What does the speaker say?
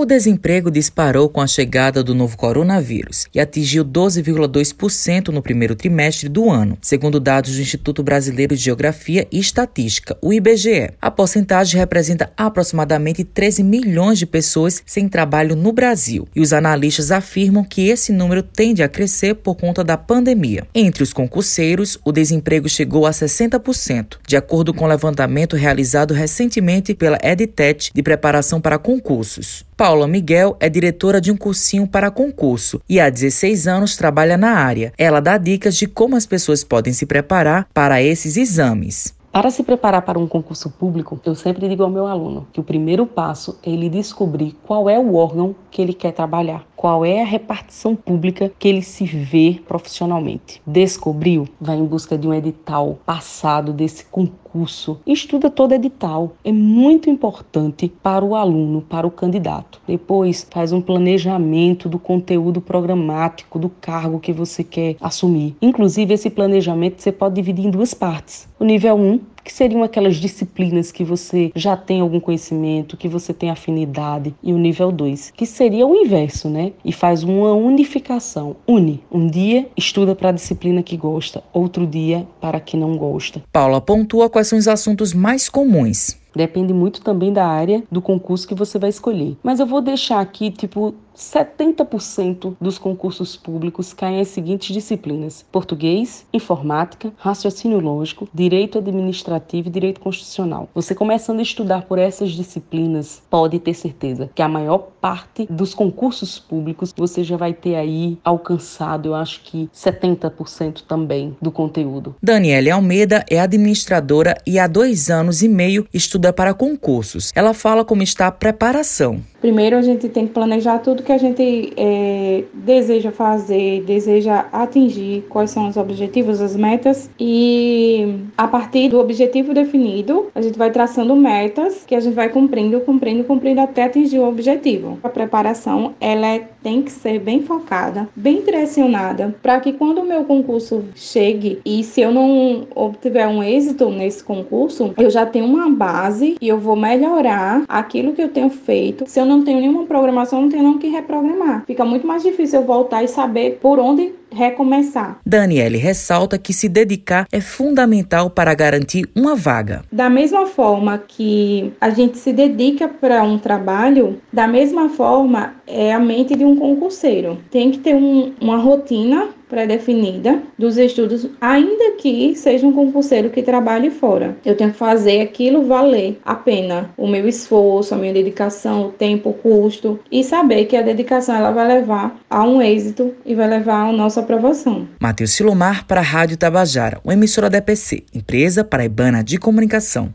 O desemprego disparou com a chegada do novo coronavírus e atingiu 12,2% no primeiro trimestre do ano, segundo dados do Instituto Brasileiro de Geografia e Estatística, o IBGE. A porcentagem representa aproximadamente 13 milhões de pessoas sem trabalho no Brasil, e os analistas afirmam que esse número tende a crescer por conta da pandemia. Entre os concurseiros, o desemprego chegou a 60%, de acordo com o levantamento realizado recentemente pela EdTech de preparação para concursos. Paula Miguel é diretora de um cursinho para concurso e há 16 anos trabalha na área. Ela dá dicas de como as pessoas podem se preparar para esses exames. Para se preparar para um concurso público, eu sempre digo ao meu aluno que o primeiro passo é ele descobrir qual é o órgão que ele quer trabalhar, qual é a repartição pública que ele se vê profissionalmente. Descobriu? Vai em busca de um edital passado desse concurso. Estuda todo edital. É muito importante para o aluno, para o candidato. Depois faz um planejamento do conteúdo programático do cargo que você quer assumir. Inclusive esse planejamento você pode dividir em duas partes. O nível 1 que seriam aquelas disciplinas que você já tem algum conhecimento, que você tem afinidade, e o nível 2, que seria o inverso, né? E faz uma unificação. Une. Um dia estuda para a disciplina que gosta, outro dia para a que não gosta. Paula pontua quais são os assuntos mais comuns. Depende muito também da área do concurso que você vai escolher. Mas eu vou deixar aqui, tipo, 70% dos concursos públicos caem as seguintes disciplinas: português, informática, raciocínio lógico, direito administrativo e direito constitucional. Você começando a estudar por essas disciplinas, pode ter certeza que a maior parte dos concursos públicos você já vai ter aí alcançado, eu acho que 70% também do conteúdo. Daniele Almeida é administradora e há dois anos e meio estuda para concursos. Ela fala como está a preparação. Primeiro, a gente tem que planejar tudo que a gente é, deseja fazer, deseja atingir, quais são os objetivos, as metas, e a partir do objetivo definido, a gente vai traçando metas que a gente vai cumprindo, cumprindo, cumprindo até atingir o objetivo. A preparação, ela é, tem que ser bem focada, bem direcionada, para que quando o meu concurso chegue e se eu não obtiver um êxito nesse concurso, eu já tenho uma base e eu vou melhorar aquilo que eu tenho feito. Se eu não tenho nenhuma programação, não tenho não que reprogramar. Fica muito mais difícil eu voltar e saber por onde recomeçar. Daniele ressalta que se dedicar é fundamental para garantir uma vaga. Da mesma forma que a gente se dedica para um trabalho, da mesma forma é a mente de um concurseiro. Tem que ter um, uma rotina pré-definida dos estudos, ainda que seja um concurseiro que trabalhe fora. Eu tenho que fazer aquilo valer a pena, o meu esforço, a minha dedicação, o tempo, o custo e saber que a dedicação ela vai levar a um êxito e vai levar ao nosso aprovação. Matheus Silomar para a Rádio Tabajara, uma emissora da EPC, empresa paraibana de comunicação.